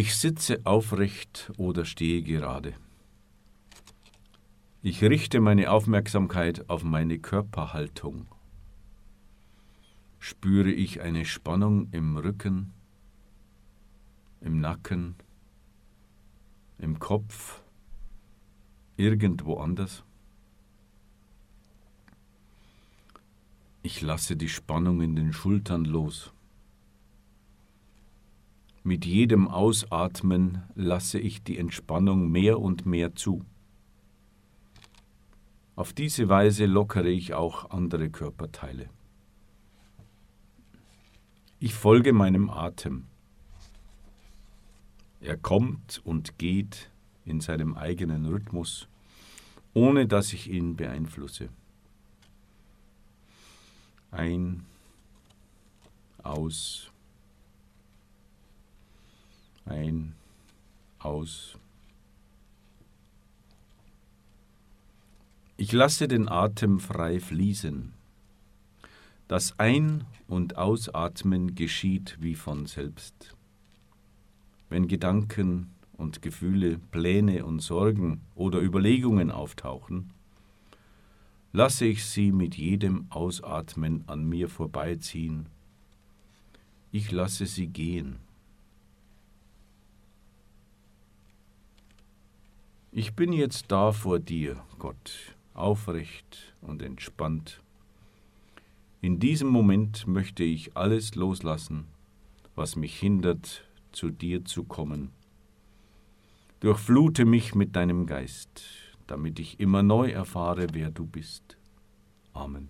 Ich sitze aufrecht oder stehe gerade. Ich richte meine Aufmerksamkeit auf meine Körperhaltung. Spüre ich eine Spannung im Rücken, im Nacken, im Kopf, irgendwo anders? Ich lasse die Spannung in den Schultern los. Mit jedem Ausatmen lasse ich die Entspannung mehr und mehr zu. Auf diese Weise lockere ich auch andere Körperteile. Ich folge meinem Atem. Er kommt und geht in seinem eigenen Rhythmus, ohne dass ich ihn beeinflusse. Ein, aus, ein, aus. Ich lasse den Atem frei fließen. Das Ein- und Ausatmen geschieht wie von selbst. Wenn Gedanken und Gefühle, Pläne und Sorgen oder Überlegungen auftauchen, lasse ich sie mit jedem Ausatmen an mir vorbeiziehen. Ich lasse sie gehen. Ich bin jetzt da vor dir, Gott, aufrecht und entspannt. In diesem Moment möchte ich alles loslassen, was mich hindert, zu dir zu kommen. Durchflute mich mit deinem Geist, damit ich immer neu erfahre, wer du bist. Amen.